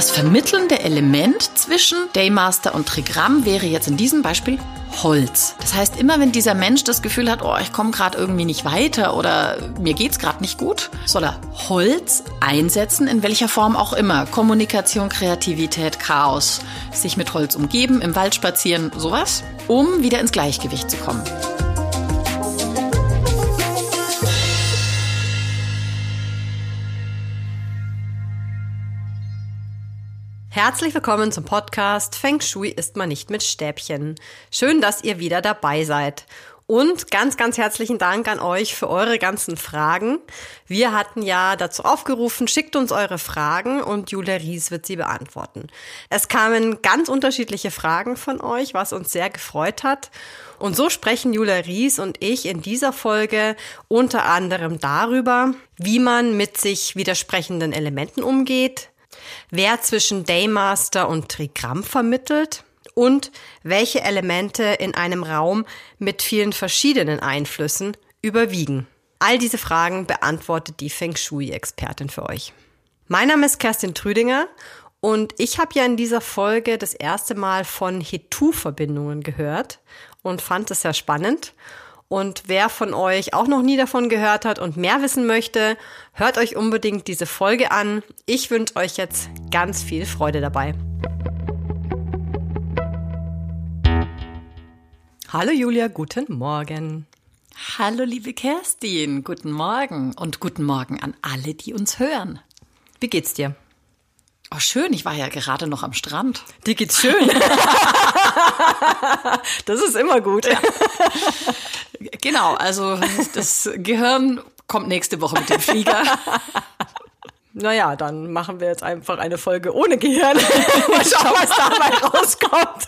Das vermittelnde Element zwischen Daymaster und Trigramm wäre jetzt in diesem Beispiel Holz. Das heißt, immer wenn dieser Mensch das Gefühl hat, oh, ich komme gerade irgendwie nicht weiter oder mir geht's gerade nicht gut, soll er Holz einsetzen, in welcher Form auch immer. Kommunikation, Kreativität, Chaos, sich mit Holz umgeben, im Wald spazieren, sowas, um wieder ins Gleichgewicht zu kommen. Herzlich willkommen zum Podcast Feng Shui ist man nicht mit Stäbchen. Schön, dass ihr wieder dabei seid. Und ganz, ganz herzlichen Dank an euch für eure ganzen Fragen. Wir hatten ja dazu aufgerufen, schickt uns eure Fragen und Julia Ries wird sie beantworten. Es kamen ganz unterschiedliche Fragen von euch, was uns sehr gefreut hat. Und so sprechen Julia Ries und ich in dieser Folge unter anderem darüber, wie man mit sich widersprechenden Elementen umgeht, wer zwischen Daymaster und Trigramm vermittelt und welche Elemente in einem Raum mit vielen verschiedenen Einflüssen überwiegen. All diese Fragen beantwortet die Feng Shui-Expertin für euch. Mein Name ist Kerstin Trüdinger und ich habe ja in dieser Folge das erste Mal von Hetu-Verbindungen gehört und fand es sehr spannend. Und wer von euch auch noch nie davon gehört hat und mehr wissen möchte, hört euch unbedingt diese Folge an. Ich wünsche euch jetzt ganz viel Freude dabei. Hallo Julia, guten Morgen. Hallo liebe Kerstin, guten Morgen und guten Morgen an alle, die uns hören. Wie geht's dir? Oh, schön, ich war ja gerade noch am Strand. Dir geht's schön. das ist immer gut. Ja. Genau, also das Gehirn kommt nächste Woche mit dem Flieger. Naja, dann machen wir jetzt einfach eine Folge ohne Gehirn. Mal schauen, was dabei rauskommt.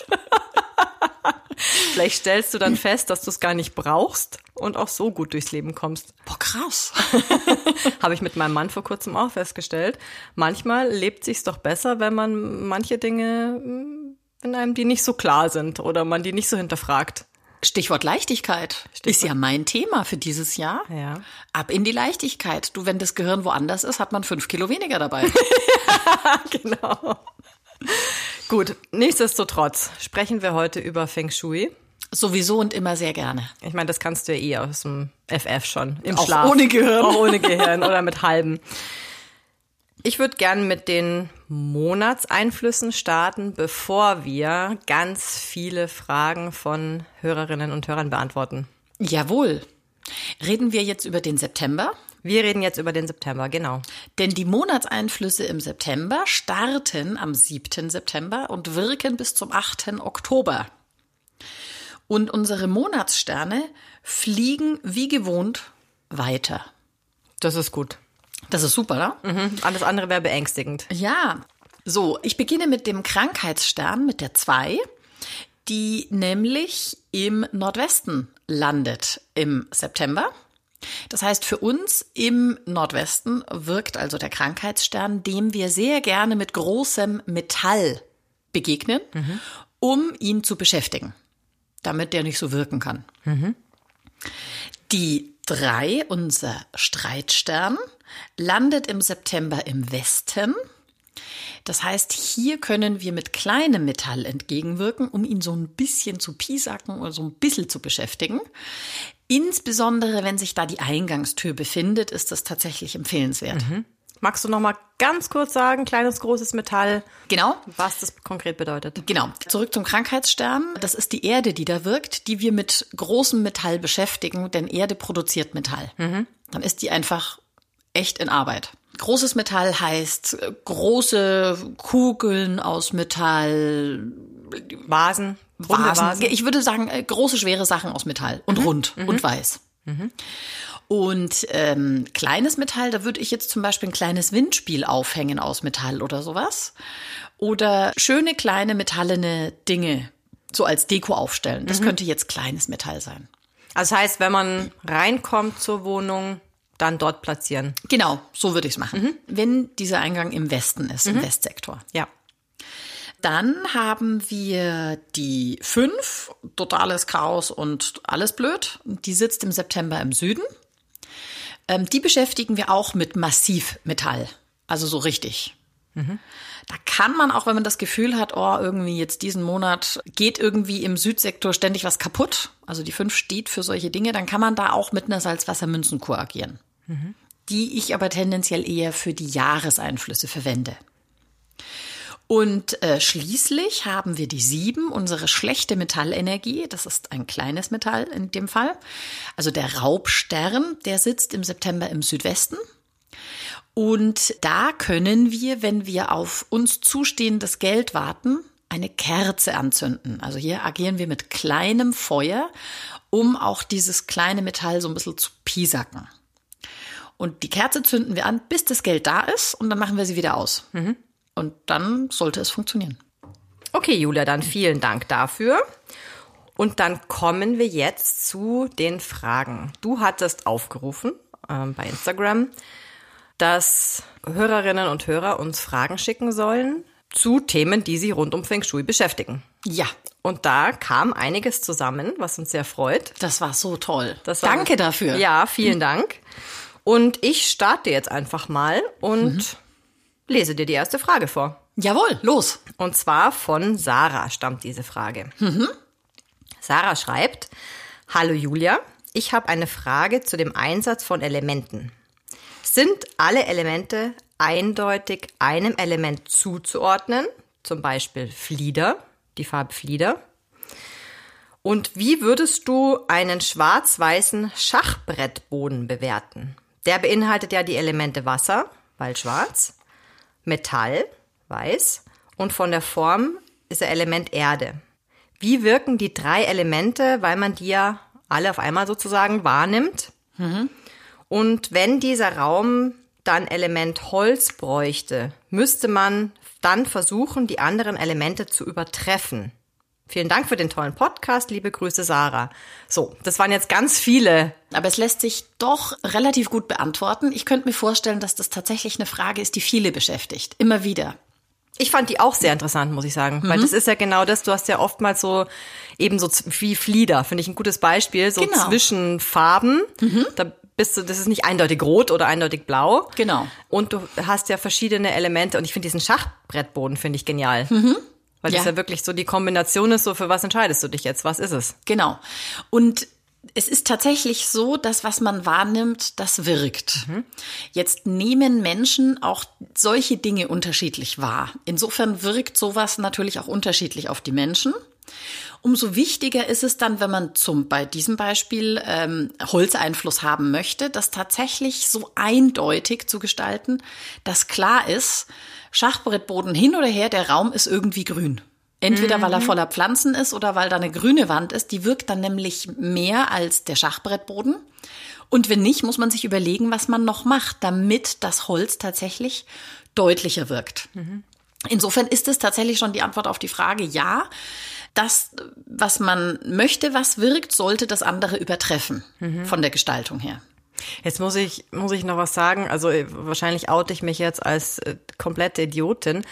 Vielleicht stellst du dann fest, dass du es gar nicht brauchst und auch so gut durchs Leben kommst. Boah, krass. Habe ich mit meinem Mann vor kurzem auch festgestellt. Manchmal lebt sich's doch besser, wenn man manche Dinge hm, in einem, die nicht so klar sind oder man die nicht so hinterfragt. Stichwort Leichtigkeit Stichwort. ist ja mein Thema für dieses Jahr. Ja. Ab in die Leichtigkeit. Du, wenn das Gehirn woanders ist, hat man fünf Kilo weniger dabei. genau. Gut, nichtsdestotrotz sprechen wir heute über Feng Shui. Sowieso und immer sehr gerne. Ich meine, das kannst du ja eh aus dem FF schon. Im Auch Schlaf. Ohne Gehirn. Auch ohne Gehirn oder mit halben. Ich würde gern mit den Monatseinflüssen starten, bevor wir ganz viele Fragen von Hörerinnen und Hörern beantworten. Jawohl. Reden wir jetzt über den September? Wir reden jetzt über den September, genau. Denn die Monatseinflüsse im September starten am 7. September und wirken bis zum 8. Oktober. Und unsere Monatssterne fliegen wie gewohnt weiter. Das ist gut. Das ist super, oder? Mhm. Alles andere wäre beängstigend. Ja. So, ich beginne mit dem Krankheitsstern, mit der 2, die nämlich im Nordwesten landet im September. Das heißt, für uns im Nordwesten wirkt also der Krankheitsstern, dem wir sehr gerne mit großem Metall begegnen, mhm. um ihn zu beschäftigen, damit der nicht so wirken kann. Mhm. Die drei, unser Streitstern, landet im September im Westen. Das heißt, hier können wir mit kleinem Metall entgegenwirken, um ihn so ein bisschen zu piesacken oder so ein bisschen zu beschäftigen. Insbesondere, wenn sich da die Eingangstür befindet, ist das tatsächlich empfehlenswert. Mhm. Magst du noch mal ganz kurz sagen, kleines, großes Metall? Genau. Was das konkret bedeutet? Genau. Zurück zum Krankheitsstern. Das ist die Erde, die da wirkt, die wir mit großem Metall beschäftigen, denn Erde produziert Metall. Mhm. Dann ist die einfach echt in Arbeit. Großes Metall heißt große Kugeln aus Metall, Vasen, Vasen. Vasen. Ich würde sagen, äh, große, schwere Sachen aus Metall und mhm. rund mhm. und weiß. Und ähm, kleines Metall, da würde ich jetzt zum Beispiel ein kleines Windspiel aufhängen aus Metall oder sowas. Oder schöne kleine metallene Dinge so als Deko aufstellen. Das mhm. könnte jetzt kleines Metall sein. Also das heißt, wenn man reinkommt zur Wohnung, dann dort platzieren. Genau, so würde ich es machen. Mhm. Wenn dieser Eingang im Westen ist, mhm. im Westsektor. Ja. Dann haben wir die fünf, totales Chaos und alles blöd. Die sitzt im September im Süden. Ähm, die beschäftigen wir auch mit Massivmetall. Also so richtig. Da kann man auch, wenn man das Gefühl hat, oh, irgendwie jetzt diesen Monat geht irgendwie im Südsektor ständig was kaputt, also die 5 steht für solche Dinge, dann kann man da auch mit einer Salzwassermünzenkur agieren. Die ich aber tendenziell eher für die Jahreseinflüsse verwende. Und äh, schließlich haben wir die sieben, unsere schlechte Metallenergie. Das ist ein kleines Metall in dem Fall. Also der Raubstern, der sitzt im September im Südwesten. Und da können wir, wenn wir auf uns zustehendes Geld warten, eine Kerze anzünden. Also hier agieren wir mit kleinem Feuer, um auch dieses kleine Metall so ein bisschen zu piesacken. Und die Kerze zünden wir an, bis das Geld da ist und dann machen wir sie wieder aus. Mhm. Und dann sollte es funktionieren. Okay, Julia, dann vielen Dank dafür. Und dann kommen wir jetzt zu den Fragen. Du hattest aufgerufen ähm, bei Instagram, dass Hörerinnen und Hörer uns Fragen schicken sollen zu Themen, die sie rund um Feng Shui beschäftigen. Ja. Und da kam einiges zusammen, was uns sehr freut. Das war so toll. War, Danke dafür. Ja, vielen Dank. Und ich starte jetzt einfach mal und mhm lese dir die erste Frage vor. Jawohl, los. Und zwar von Sarah stammt diese Frage. Mhm. Sarah schreibt, Hallo Julia, ich habe eine Frage zu dem Einsatz von Elementen. Sind alle Elemente eindeutig einem Element zuzuordnen, zum Beispiel Flieder, die Farbe Flieder? Und wie würdest du einen schwarz-weißen Schachbrettboden bewerten? Der beinhaltet ja die Elemente Wasser, weil schwarz, Metall, weiß, und von der Form ist der Element Erde. Wie wirken die drei Elemente, weil man die ja alle auf einmal sozusagen wahrnimmt? Mhm. Und wenn dieser Raum dann Element Holz bräuchte, müsste man dann versuchen, die anderen Elemente zu übertreffen. Vielen Dank für den tollen Podcast. Liebe Grüße, Sarah. So, das waren jetzt ganz viele. Aber es lässt sich doch relativ gut beantworten. Ich könnte mir vorstellen, dass das tatsächlich eine Frage ist, die viele beschäftigt. Immer wieder. Ich fand die auch sehr interessant, muss ich sagen. Mhm. Weil das ist ja genau das, du hast ja oftmals so eben so wie Flieder, finde ich ein gutes Beispiel, so genau. zwischen Farben. Mhm. Da bist du, das ist nicht eindeutig rot oder eindeutig blau. Genau. Und du hast ja verschiedene Elemente und ich finde diesen Schachbrettboden finde ich genial. Mhm. Weil ja. das ja wirklich so die Kombination ist, so für was entscheidest du dich jetzt? Was ist es? Genau. Und es ist tatsächlich so, dass was man wahrnimmt, das wirkt. Mhm. Jetzt nehmen Menschen auch solche Dinge unterschiedlich wahr. Insofern wirkt sowas natürlich auch unterschiedlich auf die Menschen. Umso wichtiger ist es dann, wenn man zum bei diesem Beispiel ähm, Holzeinfluss haben möchte, das tatsächlich so eindeutig zu gestalten, dass klar ist, Schachbrettboden hin oder her, der Raum ist irgendwie grün. Entweder mhm. weil er mhm. voller Pflanzen ist oder weil da eine grüne Wand ist. Die wirkt dann nämlich mehr als der Schachbrettboden. Und wenn nicht, muss man sich überlegen, was man noch macht, damit das Holz tatsächlich deutlicher wirkt. Mhm. Insofern ist es tatsächlich schon die Antwort auf die Frage, ja, das, was man möchte, was wirkt, sollte das andere übertreffen mhm. von der Gestaltung her. Jetzt muss ich, muss ich noch was sagen. Also äh, wahrscheinlich oute ich mich jetzt als äh, komplette Idiotin.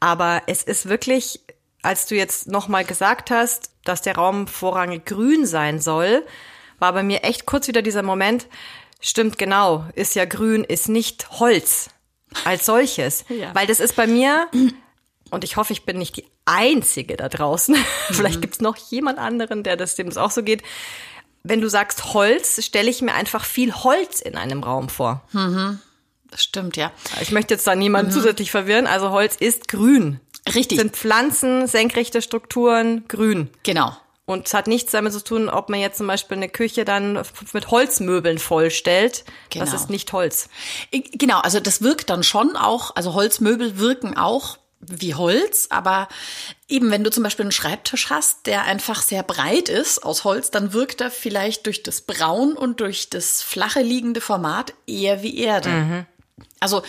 Aber es ist wirklich, als du jetzt nochmal gesagt hast, dass der Raum vorrangig grün sein soll, war bei mir echt kurz wieder dieser Moment, stimmt genau, ist ja grün, ist nicht Holz als solches. ja. Weil das ist bei mir, und ich hoffe, ich bin nicht die Einzige da draußen, vielleicht mhm. gibt's noch jemand anderen, der das, dem es auch so geht, wenn du sagst Holz, stelle ich mir einfach viel Holz in einem Raum vor. Mhm. Das stimmt, ja. Ich möchte jetzt da niemanden mhm. zusätzlich verwirren. Also Holz ist grün. Richtig. Sind Pflanzen, senkrechte Strukturen, grün. Genau. Und es hat nichts damit zu tun, ob man jetzt zum Beispiel eine Küche dann mit Holzmöbeln vollstellt. Genau. Das ist nicht Holz. Genau, also das wirkt dann schon auch, also Holzmöbel wirken auch wie Holz, aber eben wenn du zum Beispiel einen Schreibtisch hast, der einfach sehr breit ist aus Holz, dann wirkt er vielleicht durch das Braun und durch das flache liegende Format eher wie Erde. Mhm. Also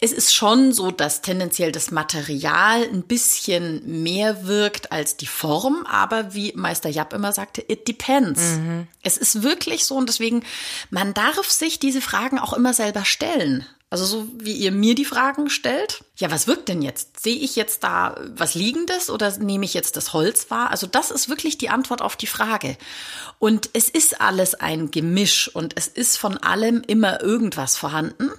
es ist schon so, dass tendenziell das Material ein bisschen mehr wirkt als die Form, aber wie Meister Japp immer sagte, it depends. Mhm. Es ist wirklich so und deswegen, man darf sich diese Fragen auch immer selber stellen. Also so wie ihr mir die Fragen stellt. Ja, was wirkt denn jetzt? Sehe ich jetzt da was Liegendes oder nehme ich jetzt das Holz wahr? Also das ist wirklich die Antwort auf die Frage. Und es ist alles ein Gemisch und es ist von allem immer irgendwas vorhanden.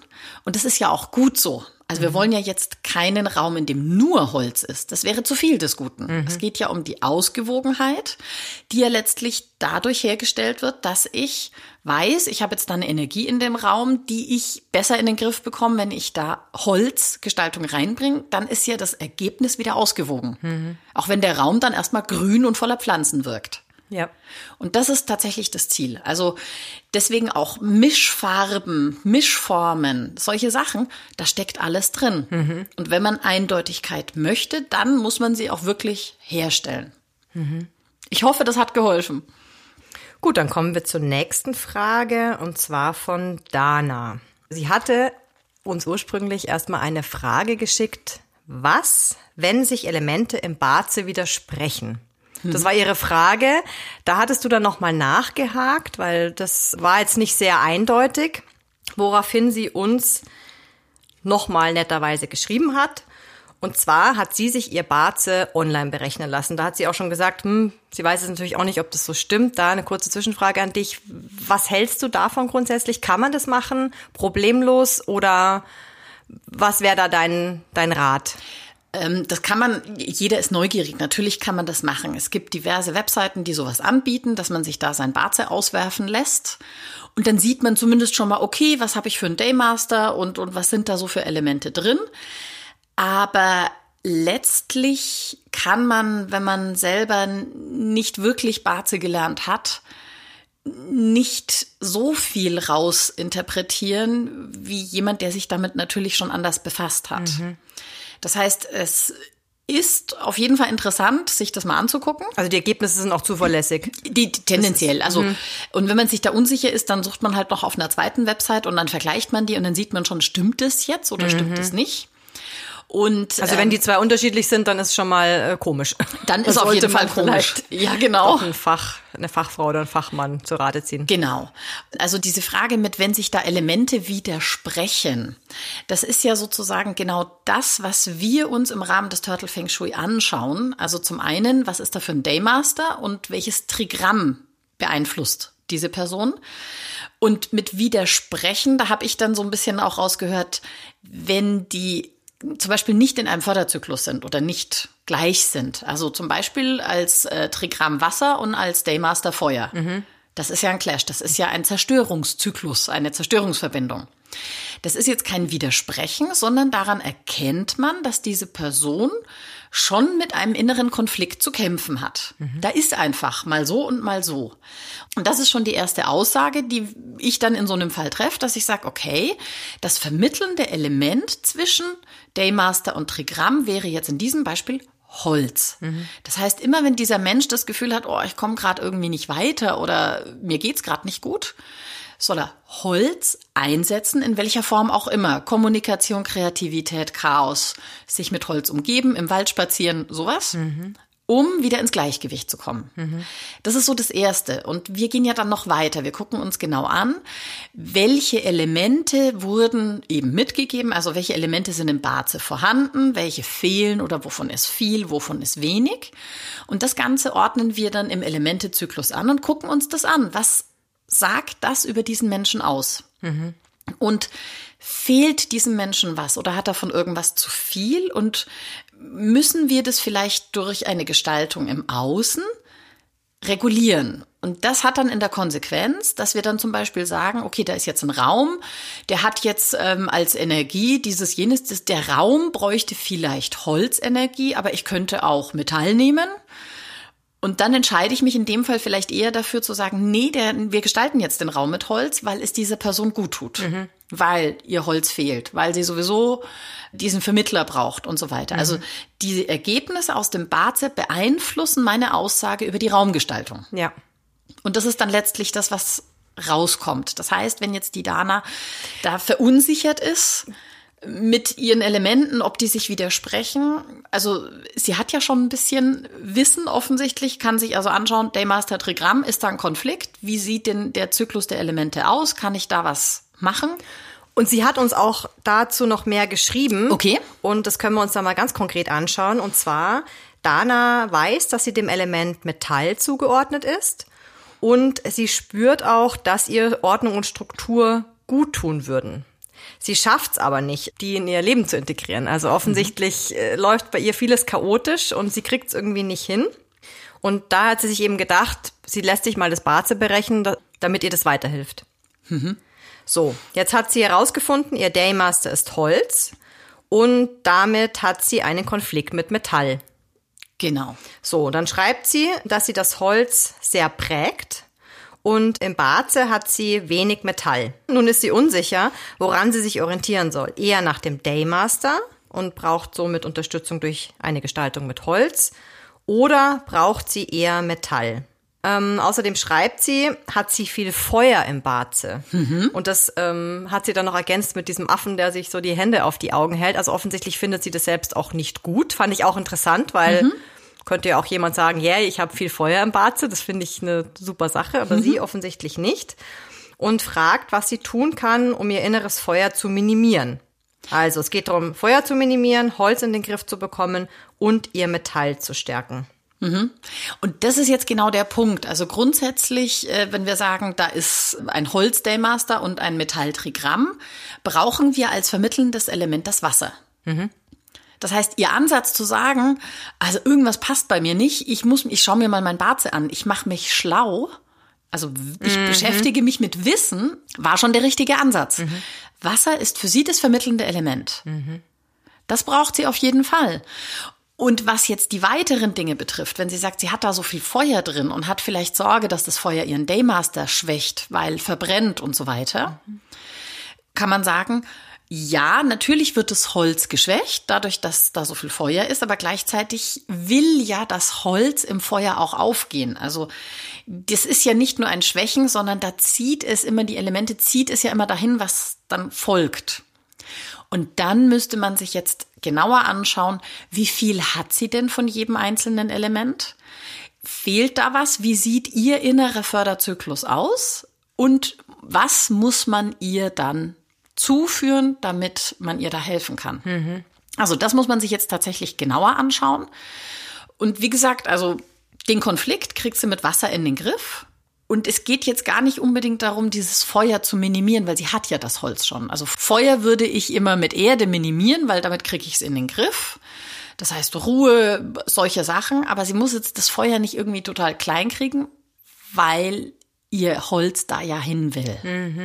Und das ist ja auch gut so. Also wir wollen ja jetzt keinen Raum, in dem nur Holz ist. Das wäre zu viel des Guten. Mhm. Es geht ja um die Ausgewogenheit, die ja letztlich dadurch hergestellt wird, dass ich weiß, ich habe jetzt da eine Energie in dem Raum, die ich besser in den Griff bekomme, wenn ich da Holzgestaltung reinbringe, dann ist ja das Ergebnis wieder ausgewogen. Mhm. Auch wenn der Raum dann erstmal grün und voller Pflanzen wirkt. Ja. Und das ist tatsächlich das Ziel. Also deswegen auch Mischfarben, Mischformen, solche Sachen, da steckt alles drin. Und wenn man Eindeutigkeit möchte, dann muss man sie auch wirklich herstellen. Ich hoffe, das hat geholfen. Gut, dann kommen wir zur nächsten Frage und zwar von Dana. Sie hatte uns ursprünglich erstmal eine Frage geschickt. Was, wenn sich Elemente im Baze widersprechen? Das war ihre Frage. Da hattest du dann nochmal nachgehakt, weil das war jetzt nicht sehr eindeutig, woraufhin sie uns nochmal netterweise geschrieben hat. Und zwar hat sie sich ihr Baze online berechnen lassen. Da hat sie auch schon gesagt, hm, sie weiß es natürlich auch nicht, ob das so stimmt. Da eine kurze Zwischenfrage an dich. Was hältst du davon grundsätzlich? Kann man das machen? Problemlos? Oder was wäre da dein, dein Rat? Ähm, das kann man, jeder ist neugierig, natürlich kann man das machen. Es gibt diverse Webseiten, die sowas anbieten, dass man sich da sein Baze auswerfen lässt. Und dann sieht man zumindest schon mal, okay, was habe ich für einen Daymaster und, und was sind da so für Elemente drin. Aber letztlich kann man, wenn man selber nicht wirklich Baze gelernt hat, nicht so viel raus interpretieren wie jemand, der sich damit natürlich schon anders befasst hat. Das heißt, es ist auf jeden Fall interessant, sich das mal anzugucken. Also die Ergebnisse sind auch zuverlässig. Die, die tendenziell. also und wenn man sich da unsicher ist, dann sucht man halt noch auf einer zweiten Website und dann vergleicht man die und dann sieht man schon, stimmt es jetzt oder stimmt es nicht? Und Also wenn die zwei unterschiedlich sind, dann ist schon mal äh, komisch. dann Da ist auf jeden Fall komisch. Ja, genau. Auch ein Fach, eine Fachfrau oder ein Fachmann zu Rate ziehen. Genau. Also diese Frage mit, wenn sich da Elemente widersprechen, das ist ja sozusagen genau das, was wir uns im Rahmen des Turtle Feng Shui anschauen. Also zum einen, was ist da für ein Daymaster und welches Trigramm beeinflusst diese Person? Und mit widersprechen, da habe ich dann so ein bisschen auch rausgehört, wenn die zum Beispiel nicht in einem Förderzyklus sind oder nicht gleich sind. Also zum Beispiel als äh, Trigramm Wasser und als Daymaster Feuer. Das ist ja ein Clash. Das ist ja ein Zerstörungszyklus, eine Zerstörungsverbindung. Das ist jetzt kein Widersprechen, sondern daran erkennt man, dass diese Person schon mit einem inneren Konflikt zu kämpfen hat. Da ist einfach mal so und mal so. Und das ist schon die erste Aussage, die ich dann in so einem Fall treffe, dass ich sage, okay, das vermittelnde Element zwischen Daymaster und Trigramm wäre jetzt in diesem Beispiel Holz. Das heißt, immer wenn dieser Mensch das Gefühl hat, oh, ich komme gerade irgendwie nicht weiter oder mir geht's gerade nicht gut, soll er Holz einsetzen, in welcher Form auch immer. Kommunikation, Kreativität, Chaos, sich mit Holz umgeben, im Wald spazieren, sowas. Um wieder ins Gleichgewicht zu kommen. Das ist so das Erste. Und wir gehen ja dann noch weiter. Wir gucken uns genau an, welche Elemente wurden eben mitgegeben, also welche Elemente sind im Baze vorhanden, welche fehlen oder wovon ist viel, wovon ist wenig. Und das Ganze ordnen wir dann im Elementezyklus an und gucken uns das an. Was sagt das über diesen Menschen aus? Und fehlt diesem Menschen was oder hat er von irgendwas zu viel? Und müssen wir das vielleicht durch eine Gestaltung im Außen regulieren? Und das hat dann in der Konsequenz, dass wir dann zum Beispiel sagen, okay, da ist jetzt ein Raum, der hat jetzt ähm, als Energie dieses jenes, das, der Raum bräuchte vielleicht Holzenergie, aber ich könnte auch Metall nehmen. Und dann entscheide ich mich in dem Fall vielleicht eher dafür zu sagen, nee, der, wir gestalten jetzt den Raum mit Holz, weil es dieser Person gut tut, weil ihr Holz fehlt, weil sie sowieso diesen Vermittler braucht und so weiter. Also die Ergebnisse aus dem Baze beeinflussen meine Aussage über die Raumgestaltung. Ja. Und das ist dann letztlich das, was rauskommt. Das heißt, wenn jetzt die Dana da verunsichert ist mit ihren Elementen, ob die sich widersprechen, also sie hat ja schon ein bisschen Wissen offensichtlich, kann sich also anschauen, Daymaster Trigramm, ist da ein Konflikt? Wie sieht denn der Zyklus der Elemente aus? Kann ich da was machen? Und sie hat uns auch dazu noch mehr geschrieben. Okay. Und das können wir uns da mal ganz konkret anschauen. Und zwar, Dana weiß, dass sie dem Element Metall zugeordnet ist. Und sie spürt auch, dass ihr Ordnung und Struktur gut tun würden. Sie schafft's aber nicht, die in ihr Leben zu integrieren. Also offensichtlich äh, läuft bei ihr vieles chaotisch und sie kriegt's irgendwie nicht hin. Und da hat sie sich eben gedacht, sie lässt sich mal das Barze berechnen, da- damit ihr das weiterhilft. So, jetzt hat sie herausgefunden, ihr Daymaster ist Holz und damit hat sie einen Konflikt mit Metall. Genau. So, dann schreibt sie, dass sie das Holz sehr prägt und im Barze hat sie wenig Metall. Nun ist sie unsicher, woran sie sich orientieren soll. Eher nach dem Daymaster und braucht somit Unterstützung durch eine Gestaltung mit Holz oder braucht sie eher Metall? Ähm, außerdem schreibt sie, hat sie viel Feuer im Barze. Und das ähm, hat sie dann noch ergänzt mit diesem Affen, der sich so die Hände auf die Augen hält. Also offensichtlich findet sie das selbst auch nicht gut. Fand ich auch interessant, weil könnte ja auch jemand sagen, ja, yeah, ich habe viel Feuer im Barze. Das finde ich eine super Sache, aber sie offensichtlich nicht. Und fragt, was sie tun kann, um ihr inneres Feuer zu minimieren. Also es geht darum, Feuer zu minimieren, Holz in den Griff zu bekommen und ihr Metall zu stärken. Und das ist jetzt genau der Punkt. Also grundsätzlich, äh, wenn wir sagen, da ist ein Holz-Daymaster und ein Metall-Trigramm, brauchen wir als vermittelndes Element das Wasser. Das heißt, ihr Ansatz zu sagen, also irgendwas passt bei mir nicht, ich muss, ich schaue mir mal mein Barze an, ich mache mich schlau, also ich beschäftige mich mit Wissen, war schon der richtige Ansatz. Wasser ist für sie das vermittelnde Element. Das braucht sie auf jeden Fall. Und was jetzt die weiteren Dinge betrifft, wenn sie sagt, sie hat da so viel Feuer drin und hat vielleicht Sorge, dass das Feuer ihren Daymaster schwächt, weil verbrennt und so weiter, kann man sagen, ja, natürlich wird das Holz geschwächt, dadurch, dass da so viel Feuer ist, aber gleichzeitig will ja das Holz im Feuer auch aufgehen. Also das ist ja nicht nur ein Schwächen, sondern da zieht es immer, die Elemente zieht es ja immer dahin, was dann folgt. Und dann müsste man sich jetzt genauer anschauen, wie viel hat sie denn von jedem einzelnen Element? Fehlt da was? Wie sieht ihr innerer Förderzyklus aus? Und was muss man ihr dann zuführen, damit man ihr da helfen kann? Also das muss man sich jetzt tatsächlich genauer anschauen. Und wie gesagt, also den Konflikt kriegt sie mit Wasser in den Griff. Und es geht jetzt gar nicht unbedingt darum, dieses Feuer zu minimieren, weil sie hat ja das Holz schon. Also Feuer würde ich immer mit Erde minimieren, weil damit kriege ich es in den Griff. Das heißt Ruhe, solche Sachen. Aber sie muss jetzt das Feuer nicht irgendwie total klein kriegen, weil ihr Holz da ja hin will.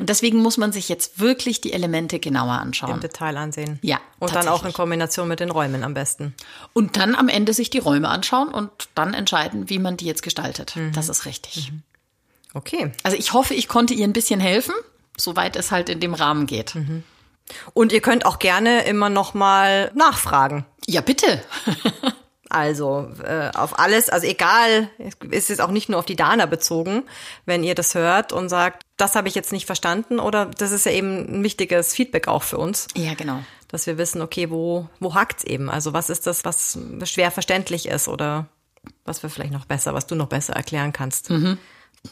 Und deswegen muss man sich jetzt wirklich die Elemente genauer Im anschauen. Detail ansehen. Ja, Und dann auch in. Kombination mit den Räumen am besten. Und dann am Ende sich die Räume anschauen und dann entscheiden, wie man die jetzt gestaltet. Das ist richtig. Okay. Also ich hoffe, ich konnte ihr ein bisschen helfen, soweit es halt in dem Rahmen geht. Und ihr könnt auch gerne immer noch mal nachfragen. Ja, bitte. Also äh, auf alles, also egal, ist jetzt auch nicht nur auf die Dana bezogen, wenn ihr das hört und sagt, das habe ich jetzt nicht verstanden oder das ist ja eben ein wichtiges Feedback auch für uns, Ja, genau. dass wir wissen, okay, wo wo hakt's eben? Also was ist das, was schwer verständlich ist oder was wir vielleicht noch besser, was du noch besser erklären kannst?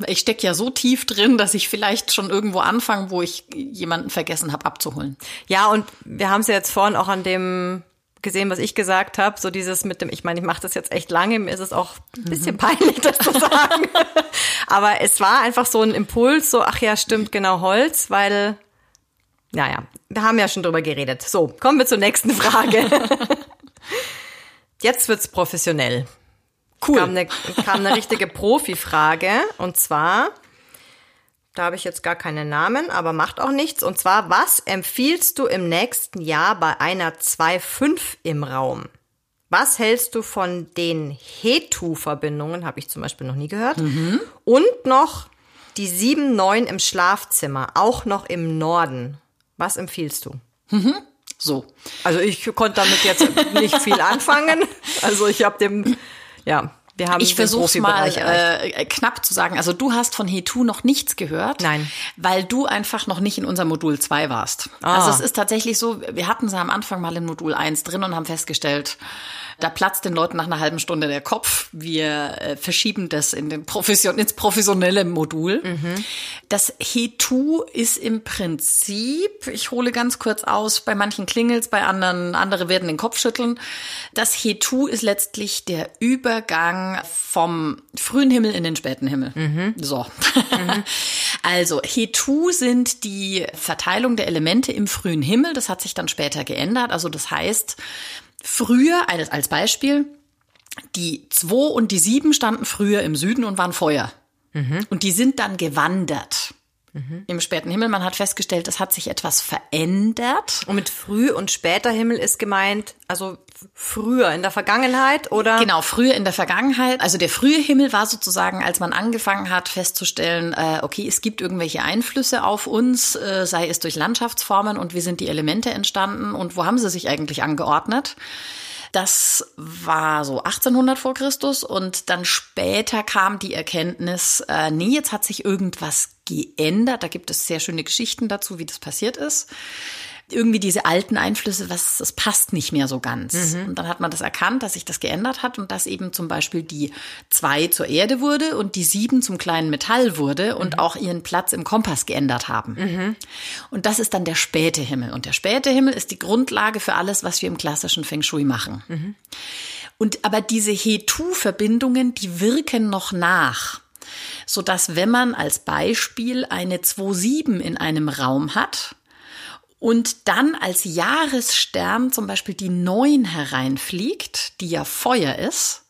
Ich stecke ja so tief drin, dass ich vielleicht schon irgendwo anfange, wo ich jemanden vergessen habe abzuholen. Ja, und wir haben es ja jetzt vorhin auch an dem gesehen, was ich gesagt habe, so dieses mit dem, ich meine, ich mache das jetzt echt lange, mir ist es auch ein bisschen peinlich, das zu sagen. Aber es war einfach so ein Impuls, so, ach ja, stimmt, genau Holz, weil, naja, wir haben ja schon drüber geredet. So, kommen wir zur nächsten Frage. Jetzt wird's professionell. Cool. Kam eine, kam eine richtige Profi-Frage und zwar, da habe ich jetzt gar keinen Namen, aber macht auch nichts. Und zwar, was empfiehlst du im nächsten Jahr bei einer 2.5 im Raum? Was hältst du von den Hetu-Verbindungen? Habe ich zum Beispiel noch nie gehört. Und noch die 7.9 im Schlafzimmer, auch noch im Norden. Was empfiehlst du? So. Also ich konnte damit jetzt nicht viel anfangen. Also ich habe dem, ja, wir haben Ich versuche mal äh, knapp zu sagen. Also du hast von Hetu noch nichts gehört. Nein. Weil du einfach noch nicht in unserem Modul 2 warst. Ah. Also es ist tatsächlich so, wir hatten sie am Anfang mal in Modul 1 drin und haben festgestellt, Da platzt den Leuten nach einer halben Stunde der Kopf. Wir äh, verschieben das in den Profession ins professionelle Modul. Mhm. Das Hetu ist im Prinzip, ich hole ganz kurz aus, bei manchen klingels, bei anderen, andere werden den Kopf schütteln. Das Hetu ist letztlich der Übergang vom frühen Himmel in den späten Himmel. Mhm. So. Mhm. Also Hetu sind die Verteilung der Elemente im frühen Himmel. Das hat sich dann später geändert. Also das heißt, früher, als Beispiel, die 2 und die 7 standen früher im Süden und waren Feuer. Mhm. Und die sind dann gewandert. Mhm. Im späten Himmel, man hat festgestellt, es hat sich etwas verändert. Und mit früh und später Himmel ist gemeint, also früher in der Vergangenheit oder? Genau, früher in der Vergangenheit. Also der frühe Himmel war sozusagen, als man angefangen hat festzustellen, äh, okay, es gibt irgendwelche Einflüsse auf uns, äh, sei es durch Landschaftsformen und wie sind die Elemente entstanden und wo haben sie sich eigentlich angeordnet. Das war so 1800 vor Christus und dann später kam die Erkenntnis, äh, nee, jetzt hat sich irgendwas geändert. Da gibt es sehr schöne Geschichten dazu, wie das passiert ist irgendwie diese alten Einflüsse, was, das passt nicht mehr so ganz. Mhm. Und dann hat man das erkannt, dass sich das geändert hat und dass eben zum Beispiel die zwei zur Erde wurde und die sieben zum kleinen Metall wurde und mhm. auch ihren Platz im Kompass geändert haben. Mhm. Und das ist dann der späte Himmel. Und der späte Himmel ist die Grundlage für alles, was wir im klassischen Feng Shui machen. Mhm. Und aber diese He-Tu-Verbindungen, die wirken noch nach so dass wenn man als Beispiel eine 2-7 in einem Raum hat, und dann als Jahresstern zum Beispiel die Neun hereinfliegt, die ja Feuer ist,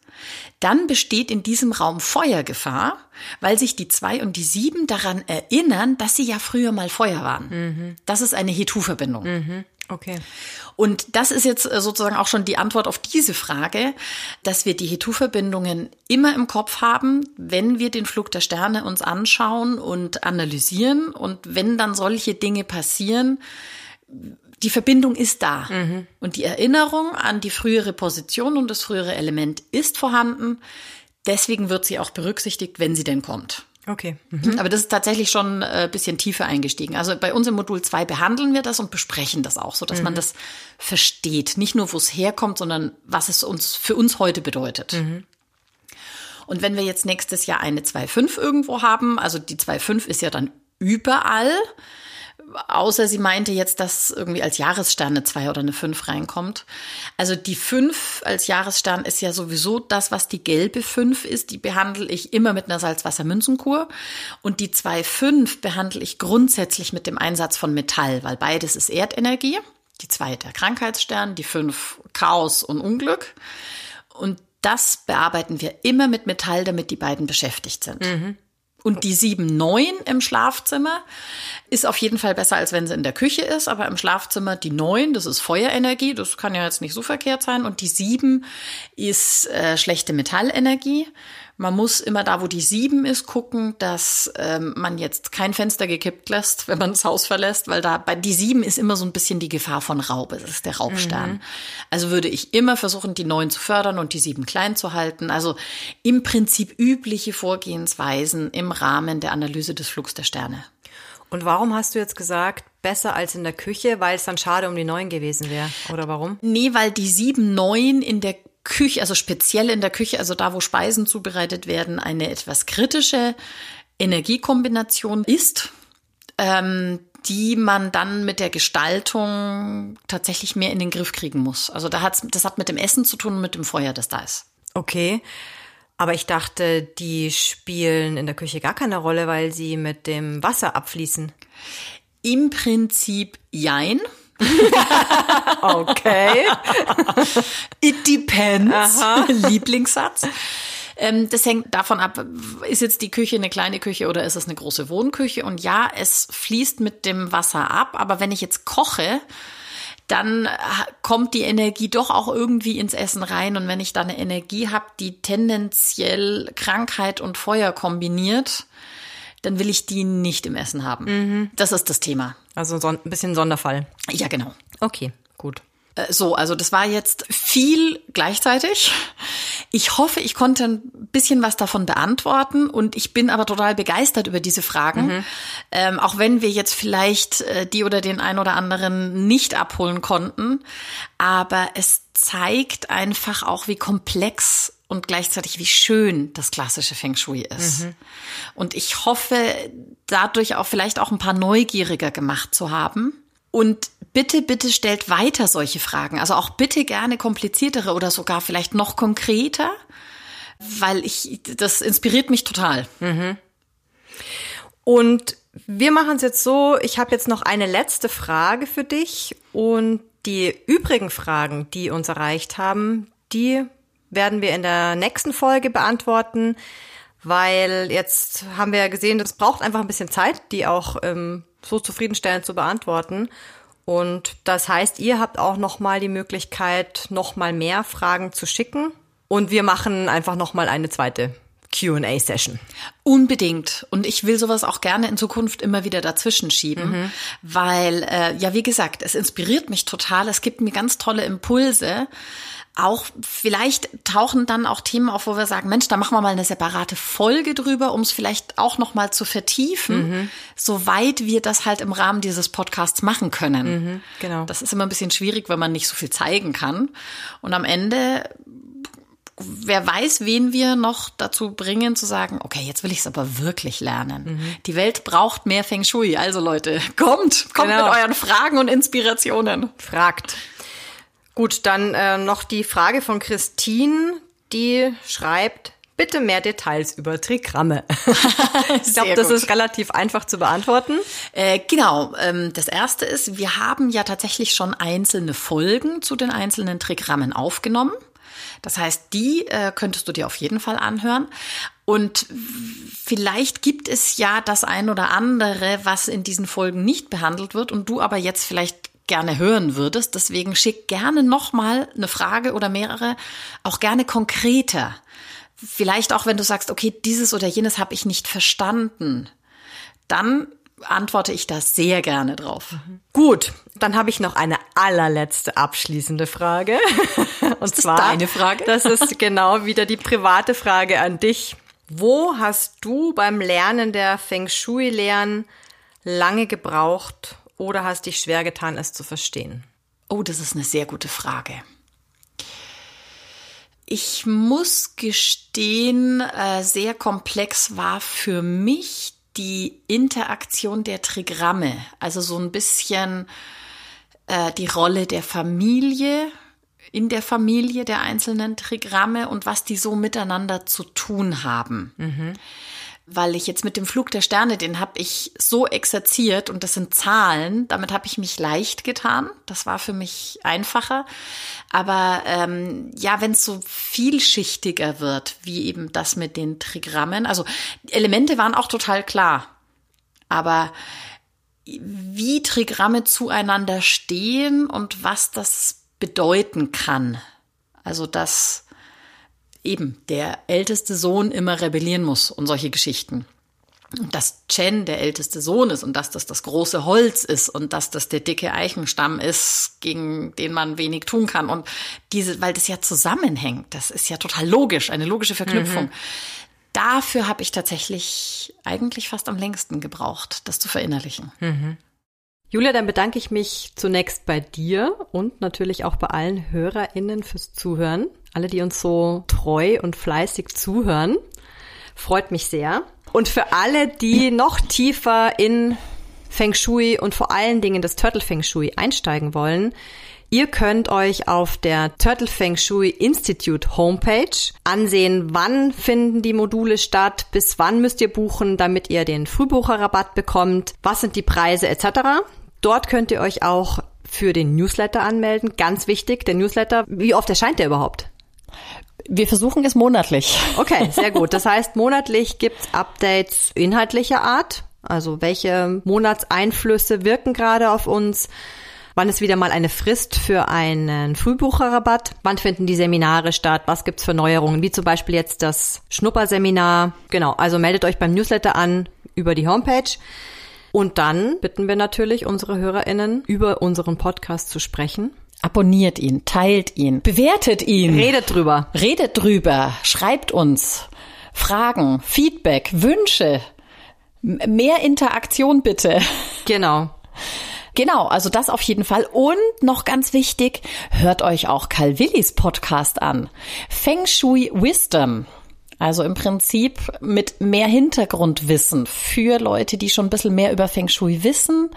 dann besteht in diesem Raum Feuergefahr, weil sich die zwei und die sieben daran erinnern, dass sie ja früher mal Feuer waren. Mhm. Das ist eine Hetu-Verbindung. Mhm. Okay. Und das ist jetzt äh, sozusagen auch schon die Antwort auf diese Frage, dass wir die Hetu-Verbindungen immer im Kopf haben, wenn wir den Flug der Sterne uns anschauen und analysieren. Und wenn dann solche Dinge passieren, die Verbindung ist da. Mhm. Und die Erinnerung an die frühere Position und das frühere Element ist vorhanden. Deswegen wird sie auch berücksichtigt, wenn sie denn kommt. Okay. Mhm. Aber das ist tatsächlich schon ein äh, bisschen tiefer eingestiegen. Also bei uns im Modul 2 behandeln wir das und besprechen das auch, so dass mhm. man das versteht. Nicht nur, wo es herkommt, sondern was es uns für uns heute bedeutet. Mhm. Und wenn wir jetzt nächstes Jahr eine 2.5 irgendwo haben, also die 2.5 ist ja dann überall, außer sie meinte jetzt, dass irgendwie als Jahresstern eine 2 oder eine 5 reinkommt. Also die 5 als Jahresstern ist ja sowieso das, was die gelbe 5 ist. Die behandle ich immer mit einer Salzwassermünzenkur. Und die 2,5 behandle ich grundsätzlich mit dem Einsatz von Metall, weil beides ist Erdenergie. Die 2 der Krankheitsstern, die 5 Chaos und Unglück. Und das bearbeiten wir immer mit Metall, damit die beiden beschäftigt sind. Mhm. Und die 7-9 im Schlafzimmer ist auf jeden Fall besser, als wenn sie in der Küche ist. Aber im Schlafzimmer die 9, das ist Feuerenergie, das kann ja jetzt nicht so verkehrt sein. Und die 7 ist äh, schlechte Metallenergie. Man muss immer da, wo die sieben ist, gucken, dass ähm, man jetzt kein Fenster gekippt lässt, wenn man das Haus verlässt, weil da bei die sieben ist immer so ein bisschen die Gefahr von Raub. Das ist der Raubstern. Mhm. Also würde ich immer versuchen, die neun zu fördern und die sieben klein zu halten. Also im Prinzip übliche Vorgehensweisen im Rahmen der Analyse des Flugs der Sterne. Und warum hast du jetzt gesagt, besser als in der Küche, weil es dann schade um die neun gewesen wäre? Oder warum? Nee, weil die sieben neun in der Küche, also speziell in der Küche, also da, wo Speisen zubereitet werden, eine etwas kritische Energiekombination ist, ähm, die man dann mit der Gestaltung tatsächlich mehr in den Griff kriegen muss. Also da hat's, das hat mit dem Essen zu tun und mit dem Feuer, das da ist. Okay. Aber ich dachte, die spielen in der Küche gar keine Rolle, weil sie mit dem Wasser abfließen. Im Prinzip jein. okay. It depends. Lieblingssatz. Ähm, das hängt davon ab, ist jetzt die Küche eine kleine Küche oder ist es eine große Wohnküche? Und ja, es fließt mit dem Wasser ab, aber wenn ich jetzt koche, dann kommt die Energie doch auch irgendwie ins Essen rein. Und wenn ich da eine Energie habe, die tendenziell Krankheit und Feuer kombiniert, dann will ich die nicht im Essen haben. Mhm. Das ist das Thema. Also so ein bisschen Sonderfall. Ja, genau. Okay, gut. Äh, so, also das war jetzt viel gleichzeitig. Ich hoffe, ich konnte ein bisschen was davon beantworten und ich bin aber total begeistert über diese Fragen. Mhm. Ähm, auch wenn wir jetzt vielleicht äh, die oder den einen oder anderen nicht abholen konnten. Aber es zeigt einfach auch, wie komplex und gleichzeitig wie schön das klassische Feng Shui ist. Mhm. Und ich hoffe, dadurch auch vielleicht auch ein paar neugieriger gemacht zu haben. Und bitte, bitte stellt weiter solche Fragen. Also auch bitte gerne kompliziertere oder sogar vielleicht noch konkreter, weil ich, das inspiriert mich total. Mhm. Und wir machen es jetzt so, ich habe jetzt noch eine letzte Frage für dich und die übrigen Fragen, die uns erreicht haben, die werden wir in der nächsten Folge beantworten, weil jetzt haben wir ja gesehen, es braucht einfach ein bisschen Zeit, die auch ähm, so zufriedenstellend zu beantworten. Und das heißt, ihr habt auch noch mal die Möglichkeit, noch mal mehr Fragen zu schicken. Und wir machen einfach noch mal eine zweite QA-Session. Unbedingt. Und ich will sowas auch gerne in Zukunft immer wieder dazwischen schieben, mhm. weil, äh, ja, wie gesagt, es inspiriert mich total. Es gibt mir ganz tolle Impulse. Auch vielleicht tauchen dann auch Themen auf, wo wir sagen, Mensch, da machen wir mal eine separate Folge drüber, um es vielleicht auch noch mal zu vertiefen, mhm. soweit wir das halt im Rahmen dieses Podcasts machen können. Mhm, genau. Das ist immer ein bisschen schwierig, wenn man nicht so viel zeigen kann. Und am Ende wer weiß, wen wir noch dazu bringen zu sagen, okay, jetzt will ich es aber wirklich lernen. Mhm. Die Welt braucht mehr Feng Shui. Also Leute, kommt, kommt genau. mit euren Fragen und Inspirationen. Fragt. Gut, dann äh, noch die Frage von Christine, die schreibt, bitte mehr Details über Trigramme. ich glaube, das ist relativ einfach zu beantworten. Äh, genau. Ähm, das erste ist, wir haben ja tatsächlich schon einzelne Folgen zu den einzelnen Trigrammen aufgenommen. Das heißt, die äh, könntest du dir auf jeden Fall anhören. Und vielleicht gibt es ja das ein oder andere, was in diesen Folgen nicht behandelt wird und du aber jetzt vielleicht gerne hören würdest. Deswegen schick gerne nochmal eine Frage oder mehrere, auch gerne konkreter. Vielleicht auch, wenn du sagst, okay, dieses oder jenes habe ich nicht verstanden. Dann antworte ich da sehr gerne drauf. Mhm. Gut, dann habe ich noch eine allerletzte abschließende Frage. Und ist zwar deine Frage. Das ist genau wieder die private Frage an dich. Wo hast du beim Lernen der Feng Shui Lehren lange gebraucht oder hast dich schwer getan, es zu verstehen? Oh, das ist eine sehr gute Frage. Ich muss gestehen, äh, sehr komplex war für mich die Interaktion der Trigramme, also so ein bisschen äh, die Rolle der Familie in der Familie der einzelnen Trigramme und was die so miteinander zu tun haben. Mhm. Weil ich jetzt mit dem Flug der Sterne, den habe ich so exerziert und das sind Zahlen, damit habe ich mich leicht getan. Das war für mich einfacher. Aber ähm, ja, wenn es so vielschichtiger wird, wie eben das mit den Trigrammen, also Elemente waren auch total klar. Aber wie Trigramme zueinander stehen und was das bedeuten kann. Also, dass eben der älteste Sohn immer rebellieren muss und solche Geschichten. Und dass Chen der älteste Sohn ist und dass das das große Holz ist und dass das der dicke Eichenstamm ist, gegen den man wenig tun kann. Und diese, weil das ja zusammenhängt, das ist ja total logisch, eine logische Verknüpfung. Mhm. Dafür habe ich tatsächlich eigentlich fast am längsten gebraucht, das zu verinnerlichen. Mhm. Julia, dann bedanke ich mich zunächst bei dir und natürlich auch bei allen HörerInnen fürs Zuhören. Alle, die uns so treu und fleißig zuhören. Freut mich sehr. Und für alle, die noch tiefer in Feng Shui und vor allen Dingen das Turtle Feng Shui einsteigen wollen, Ihr könnt euch auf der Turtle Feng Shui Institute Homepage ansehen, wann finden die Module statt, bis wann müsst ihr buchen, damit ihr den Frühbucherrabatt bekommt, was sind die Preise etc. Dort könnt ihr euch auch für den Newsletter anmelden. Ganz wichtig, der Newsletter, wie oft erscheint der überhaupt? Wir versuchen es monatlich. Okay, sehr gut. Das heißt, monatlich gibt's Updates inhaltlicher Art. Also welche Monatseinflüsse wirken gerade auf uns? Wann ist wieder mal eine Frist für einen Frühbucherrabatt? Wann finden die Seminare statt? Was gibt's für Neuerungen? Wie zum Beispiel jetzt das Schnupperseminar. Genau, also meldet euch beim Newsletter an über die Homepage. Und dann bitten wir natürlich unsere HörerInnen, über unseren Podcast zu sprechen. Abonniert ihn, teilt ihn, bewertet ihn. Redet drüber. Redet drüber, schreibt uns Fragen, Feedback, Wünsche. Mehr Interaktion bitte. Genau. Genau, also das auf jeden Fall. Und noch ganz wichtig, hört euch auch Karl Willis Podcast an. Feng Shui Wisdom. Also im Prinzip mit mehr Hintergrundwissen für Leute, die schon ein bisschen mehr über Feng Shui wissen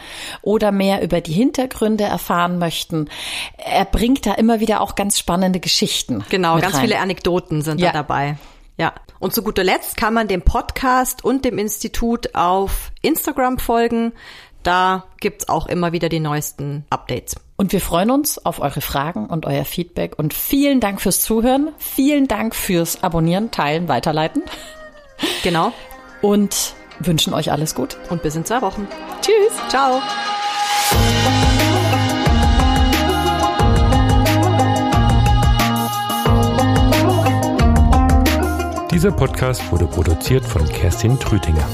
oder mehr über die Hintergründe erfahren möchten. Er bringt da immer wieder auch ganz spannende Geschichten. Genau, ganz rein. viele Anekdoten sind Ja. da dabei. Ja. Und zu guter Letzt kann man dem Podcast und dem Institut auf Instagram folgen. Da gibt's auch immer wieder die neuesten Updates. Und wir freuen uns auf eure Fragen und euer Feedback. Und vielen Dank fürs Zuhören. Vielen Dank fürs Abonnieren, Teilen, Weiterleiten. Genau. Und wünschen euch alles gut. Und bis in zwei Wochen. Tschüss. Ciao. Dieser Podcast wurde produziert von Kerstin Trütinger.